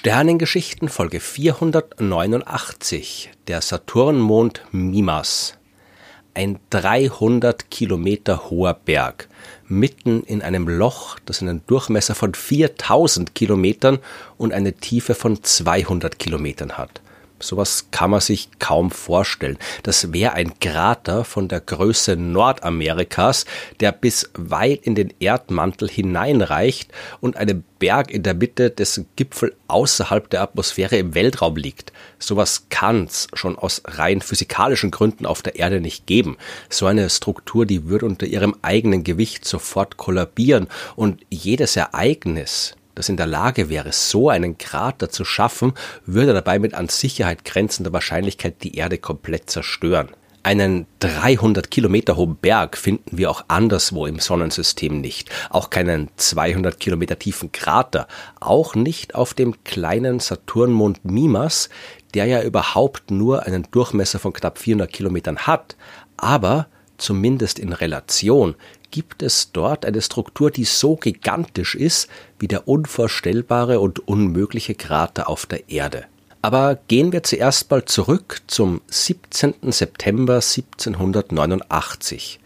Sternengeschichten Folge 489 Der Saturnmond Mimas ein 300 Kilometer hoher Berg mitten in einem Loch, das einen Durchmesser von 4000 Kilometern und eine Tiefe von 200 Kilometern hat. Sowas kann man sich kaum vorstellen. Das wäre ein Krater von der Größe Nordamerikas, der bis weit in den Erdmantel hineinreicht und einem Berg in der Mitte, dessen Gipfel außerhalb der Atmosphäre im Weltraum liegt. Sowas kann's schon aus rein physikalischen Gründen auf der Erde nicht geben. So eine Struktur, die würde unter ihrem eigenen Gewicht sofort kollabieren und jedes Ereignis, das in der Lage wäre, so einen Krater zu schaffen, würde dabei mit an Sicherheit grenzender Wahrscheinlichkeit die Erde komplett zerstören. Einen 300 Kilometer hohen Berg finden wir auch anderswo im Sonnensystem nicht. Auch keinen 200 Kilometer tiefen Krater. Auch nicht auf dem kleinen Saturnmond Mimas, der ja überhaupt nur einen Durchmesser von knapp 400 Kilometern hat. Aber zumindest in Relation, gibt es dort eine Struktur, die so gigantisch ist wie der unvorstellbare und unmögliche Krater auf der Erde. Aber gehen wir zuerst mal zurück zum 17. September 1789.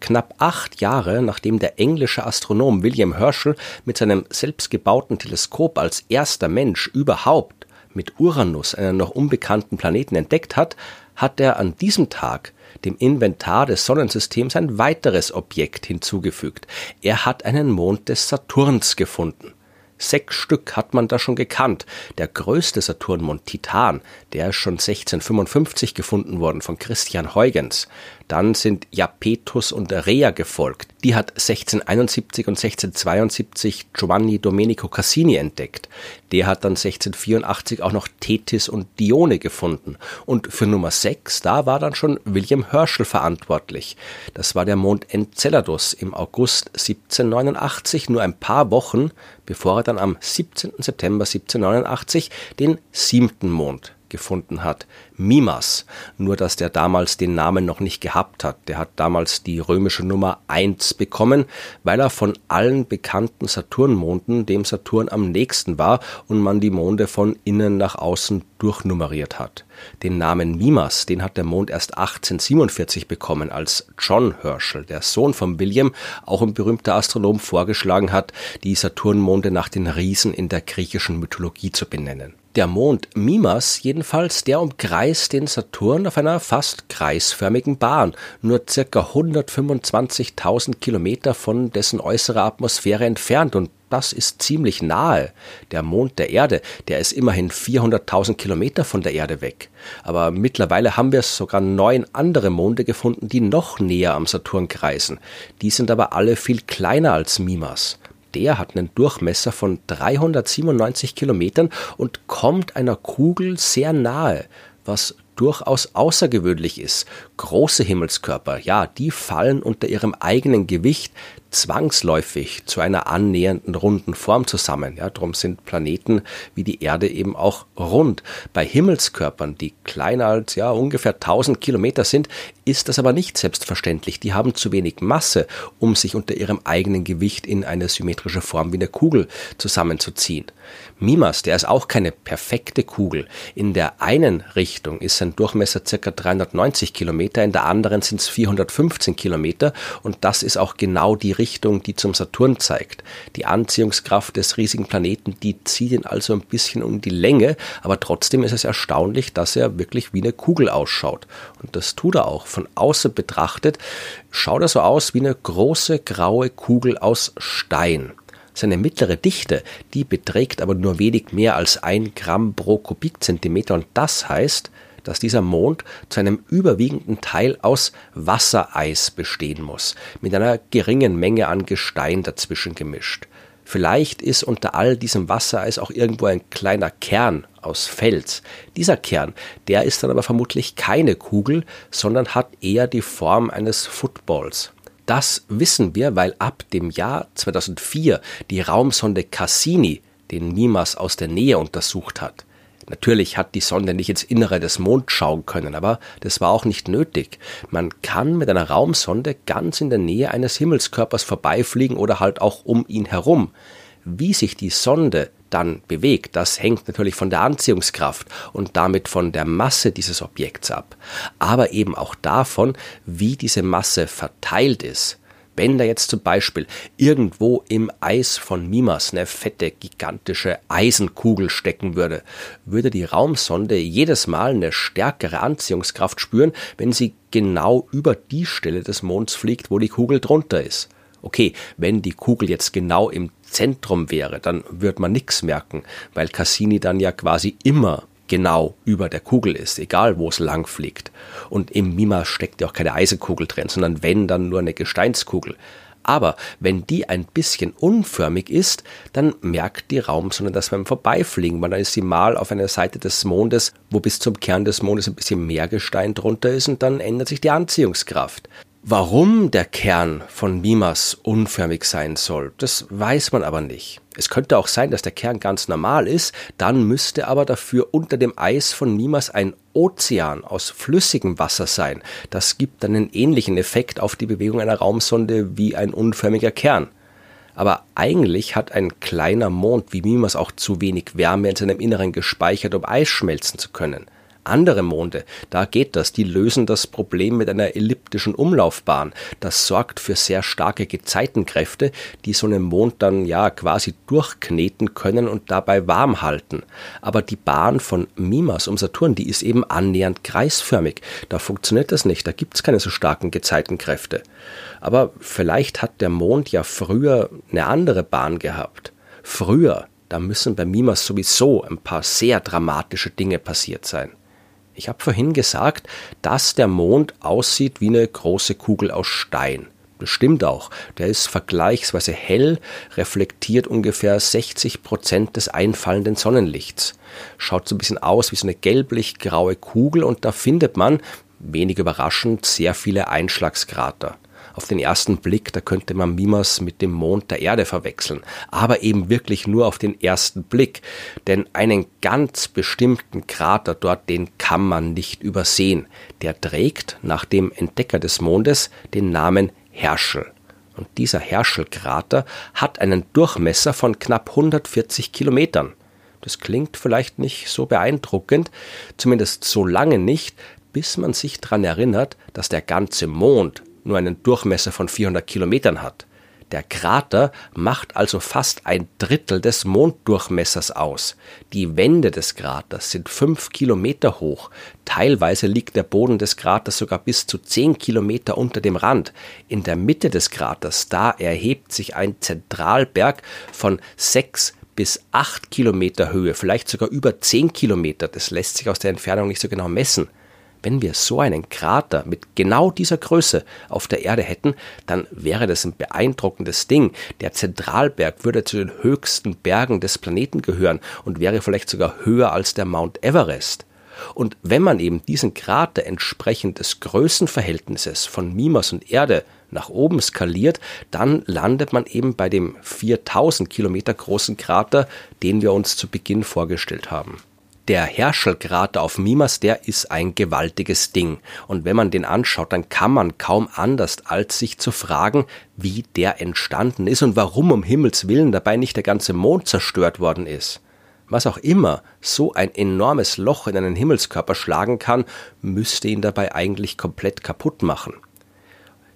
Knapp acht Jahre nachdem der englische Astronom William Herschel mit seinem selbstgebauten Teleskop als erster Mensch überhaupt mit Uranus einen noch unbekannten Planeten entdeckt hat, hat er an diesem Tag dem Inventar des Sonnensystems ein weiteres Objekt hinzugefügt. Er hat einen Mond des Saturns gefunden. Sechs Stück hat man da schon gekannt. Der größte Saturnmond Titan, der ist schon 1655 gefunden worden von Christian Huygens. Dann sind Japetus und Rea gefolgt. Die hat 1671 und 1672 Giovanni Domenico Cassini entdeckt. Der hat dann 1684 auch noch Tethys und Dione gefunden. Und für Nummer 6, da war dann schon William Herschel verantwortlich. Das war der Mond Enceladus im August 1789, nur ein paar Wochen, bevor er dann am 17. September 1789 den siebten Mond gefunden hat. Mimas, nur dass der damals den Namen noch nicht gehabt hat. Der hat damals die römische Nummer 1 bekommen, weil er von allen bekannten Saturnmonden dem Saturn am nächsten war und man die Monde von innen nach außen durchnummeriert hat. Den Namen Mimas, den hat der Mond erst 1847 bekommen, als John Herschel, der Sohn von William, auch ein berühmter Astronom, vorgeschlagen hat, die Saturnmonde nach den Riesen in der griechischen Mythologie zu benennen. Der Mond Mimas jedenfalls, der umkreist den Saturn auf einer fast kreisförmigen Bahn, nur circa 125.000 Kilometer von dessen äußerer Atmosphäre entfernt und das ist ziemlich nahe. Der Mond der Erde, der ist immerhin 400.000 Kilometer von der Erde weg. Aber mittlerweile haben wir sogar neun andere Monde gefunden, die noch näher am Saturn kreisen. Die sind aber alle viel kleiner als Mimas der hat einen Durchmesser von 397 Kilometern und kommt einer Kugel sehr nahe, was durchaus außergewöhnlich ist. Große Himmelskörper, ja, die fallen unter ihrem eigenen Gewicht zwangsläufig zu einer annähernden runden Form zusammen. Ja, darum sind Planeten wie die Erde eben auch rund. Bei Himmelskörpern, die kleiner als ja ungefähr 1000 Kilometer sind, ist das aber nicht selbstverständlich. Die haben zu wenig Masse, um sich unter ihrem eigenen Gewicht in eine symmetrische Form wie eine Kugel zusammenzuziehen. Mimas, der ist auch keine perfekte Kugel. In der einen Richtung ist sein Durchmesser circa 390 Kilometer, in der anderen sind es 415 Kilometer und das ist auch genau die Richtung, die zum Saturn zeigt. Die Anziehungskraft des riesigen Planeten, die zieht ihn also ein bisschen um die Länge, aber trotzdem ist es erstaunlich, dass er wirklich wie eine Kugel ausschaut. Und das tut er auch. Von außen betrachtet schaut er so aus wie eine große graue Kugel aus Stein. Seine mittlere Dichte, die beträgt aber nur wenig mehr als ein Gramm pro Kubikzentimeter und das heißt, dass dieser Mond zu einem überwiegenden Teil aus Wassereis bestehen muss, mit einer geringen Menge an Gestein dazwischen gemischt. Vielleicht ist unter all diesem Wassereis auch irgendwo ein kleiner Kern aus Fels. Dieser Kern, der ist dann aber vermutlich keine Kugel, sondern hat eher die Form eines Footballs. Das wissen wir, weil ab dem Jahr 2004 die Raumsonde Cassini den Mimas aus der Nähe untersucht hat. Natürlich hat die Sonde nicht ins Innere des Monds schauen können, aber das war auch nicht nötig. Man kann mit einer Raumsonde ganz in der Nähe eines Himmelskörpers vorbeifliegen oder halt auch um ihn herum. Wie sich die Sonde dann bewegt, das hängt natürlich von der Anziehungskraft und damit von der Masse dieses Objekts ab, aber eben auch davon, wie diese Masse verteilt ist. Wenn da jetzt zum Beispiel irgendwo im Eis von Mimas eine fette, gigantische Eisenkugel stecken würde, würde die Raumsonde jedes Mal eine stärkere Anziehungskraft spüren, wenn sie genau über die Stelle des Monds fliegt, wo die Kugel drunter ist. Okay, wenn die Kugel jetzt genau im Zentrum wäre, dann würde man nichts merken, weil Cassini dann ja quasi immer genau über der Kugel ist, egal wo es lang fliegt. Und im Mima steckt ja auch keine Eisenkugel drin, sondern wenn dann nur eine Gesteinskugel. Aber wenn die ein bisschen unförmig ist, dann merkt die Raumsonde das beim Vorbeifliegen, weil dann ist sie mal auf einer Seite des Mondes, wo bis zum Kern des Mondes ein bisschen mehr Gestein drunter ist und dann ändert sich die Anziehungskraft. Warum der Kern von Mimas unförmig sein soll, das weiß man aber nicht. Es könnte auch sein, dass der Kern ganz normal ist, dann müsste aber dafür unter dem Eis von Mimas ein Ozean aus flüssigem Wasser sein. Das gibt dann einen ähnlichen Effekt auf die Bewegung einer Raumsonde wie ein unförmiger Kern. Aber eigentlich hat ein kleiner Mond wie Mimas auch zu wenig Wärme in seinem Inneren gespeichert, um Eis schmelzen zu können andere Monde, da geht das, die lösen das Problem mit einer elliptischen Umlaufbahn. Das sorgt für sehr starke Gezeitenkräfte, die so einen Mond dann ja quasi durchkneten können und dabei warm halten. Aber die Bahn von Mimas um Saturn, die ist eben annähernd kreisförmig. Da funktioniert das nicht, da gibt's keine so starken Gezeitenkräfte. Aber vielleicht hat der Mond ja früher eine andere Bahn gehabt. Früher, da müssen bei Mimas sowieso ein paar sehr dramatische Dinge passiert sein. Ich habe vorhin gesagt, dass der Mond aussieht wie eine große Kugel aus Stein. Das stimmt auch. Der ist vergleichsweise hell, reflektiert ungefähr 60 Prozent des einfallenden Sonnenlichts. Schaut so ein bisschen aus wie so eine gelblich-graue Kugel und da findet man, wenig überraschend, sehr viele Einschlagskrater. Auf den ersten Blick, da könnte man Mimas mit dem Mond der Erde verwechseln, aber eben wirklich nur auf den ersten Blick, denn einen ganz bestimmten Krater dort, den kann man nicht übersehen. Der trägt nach dem Entdecker des Mondes den Namen Herschel. Und dieser Herschel-Krater hat einen Durchmesser von knapp 140 Kilometern. Das klingt vielleicht nicht so beeindruckend, zumindest so lange nicht, bis man sich daran erinnert, dass der ganze Mond nur einen Durchmesser von 400 Kilometern hat. Der Krater macht also fast ein Drittel des Monddurchmessers aus. Die Wände des Kraters sind fünf Kilometer hoch. Teilweise liegt der Boden des Kraters sogar bis zu zehn Kilometer unter dem Rand. In der Mitte des Kraters, da erhebt sich ein Zentralberg von sechs bis acht Kilometer Höhe, vielleicht sogar über zehn Kilometer. Das lässt sich aus der Entfernung nicht so genau messen. Wenn wir so einen Krater mit genau dieser Größe auf der Erde hätten, dann wäre das ein beeindruckendes Ding. Der Zentralberg würde zu den höchsten Bergen des Planeten gehören und wäre vielleicht sogar höher als der Mount Everest. Und wenn man eben diesen Krater entsprechend des Größenverhältnisses von Mimas und Erde nach oben skaliert, dann landet man eben bei dem 4000 Kilometer großen Krater, den wir uns zu Beginn vorgestellt haben. Der Herschelkrater auf Mimas, der ist ein gewaltiges Ding. Und wenn man den anschaut, dann kann man kaum anders, als sich zu fragen, wie der entstanden ist und warum um Himmels Willen dabei nicht der ganze Mond zerstört worden ist. Was auch immer so ein enormes Loch in einen Himmelskörper schlagen kann, müsste ihn dabei eigentlich komplett kaputt machen.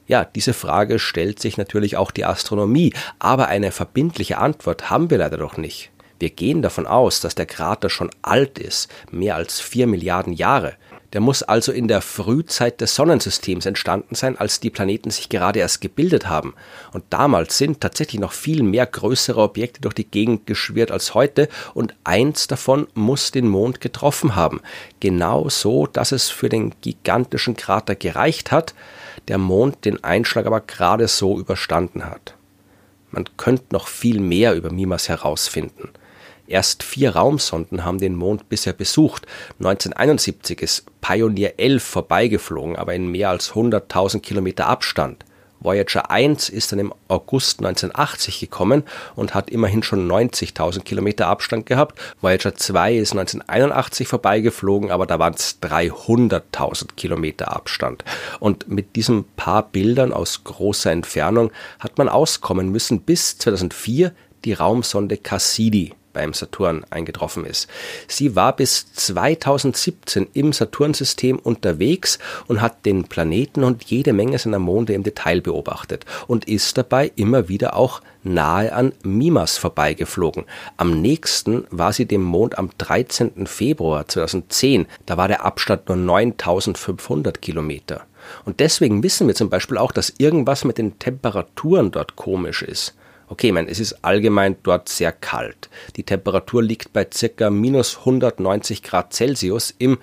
Ja, diese Frage stellt sich natürlich auch die Astronomie, aber eine verbindliche Antwort haben wir leider doch nicht. Wir gehen davon aus, dass der Krater schon alt ist, mehr als vier Milliarden Jahre. Der muss also in der Frühzeit des Sonnensystems entstanden sein, als die Planeten sich gerade erst gebildet haben. Und damals sind tatsächlich noch viel mehr größere Objekte durch die Gegend geschwirrt als heute und eins davon muss den Mond getroffen haben. Genau so, dass es für den gigantischen Krater gereicht hat, der Mond den Einschlag aber gerade so überstanden hat. Man könnte noch viel mehr über Mimas herausfinden. Erst vier Raumsonden haben den Mond bisher besucht. 1971 ist Pioneer 11 vorbeigeflogen, aber in mehr als 100.000 Kilometer Abstand. Voyager 1 ist dann im August 1980 gekommen und hat immerhin schon 90.000 Kilometer Abstand gehabt. Voyager 2 ist 1981 vorbeigeflogen, aber da waren es 300.000 Kilometer Abstand. Und mit diesen paar Bildern aus großer Entfernung hat man auskommen müssen, bis 2004 die Raumsonde Cassini beim Saturn eingetroffen ist. Sie war bis 2017 im Saturnsystem unterwegs und hat den Planeten und jede Menge seiner Monde im Detail beobachtet und ist dabei immer wieder auch nahe an Mimas vorbeigeflogen. Am nächsten war sie dem Mond am 13. Februar 2010. Da war der Abstand nur 9500 Kilometer. Und deswegen wissen wir zum Beispiel auch, dass irgendwas mit den Temperaturen dort komisch ist. Okay, ich meine, es ist allgemein dort sehr kalt. Die Temperatur liegt bei circa minus 190 Grad Celsius im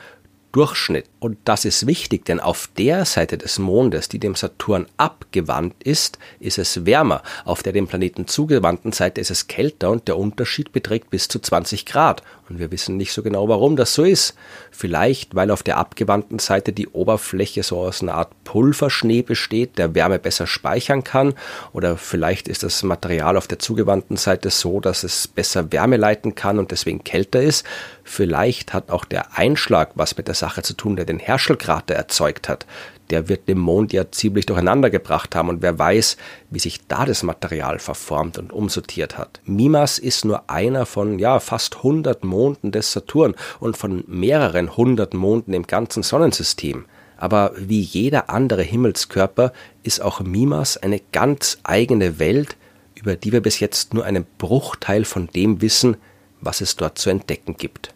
Durchschnitt. Und das ist wichtig, denn auf der Seite des Mondes, die dem Saturn abgewandt ist, ist es wärmer. Auf der dem Planeten zugewandten Seite ist es kälter und der Unterschied beträgt bis zu 20 Grad. Und wir wissen nicht so genau, warum das so ist. Vielleicht, weil auf der abgewandten Seite die Oberfläche so aus einer Art Pulverschnee besteht, der Wärme besser speichern kann. Oder vielleicht ist das Material auf der zugewandten Seite so, dass es besser Wärme leiten kann und deswegen kälter ist. Vielleicht hat auch der Einschlag was mit der Sache zu tun, der den Herschelkrater erzeugt hat. Der wird den Mond ja ziemlich durcheinander gebracht haben und wer weiß, wie sich da das Material verformt und umsortiert hat. Mimas ist nur einer von ja fast 100 Monden des Saturn und von mehreren hundert Monden im ganzen Sonnensystem. Aber wie jeder andere Himmelskörper ist auch Mimas eine ganz eigene Welt, über die wir bis jetzt nur einen Bruchteil von dem wissen, was es dort zu entdecken gibt.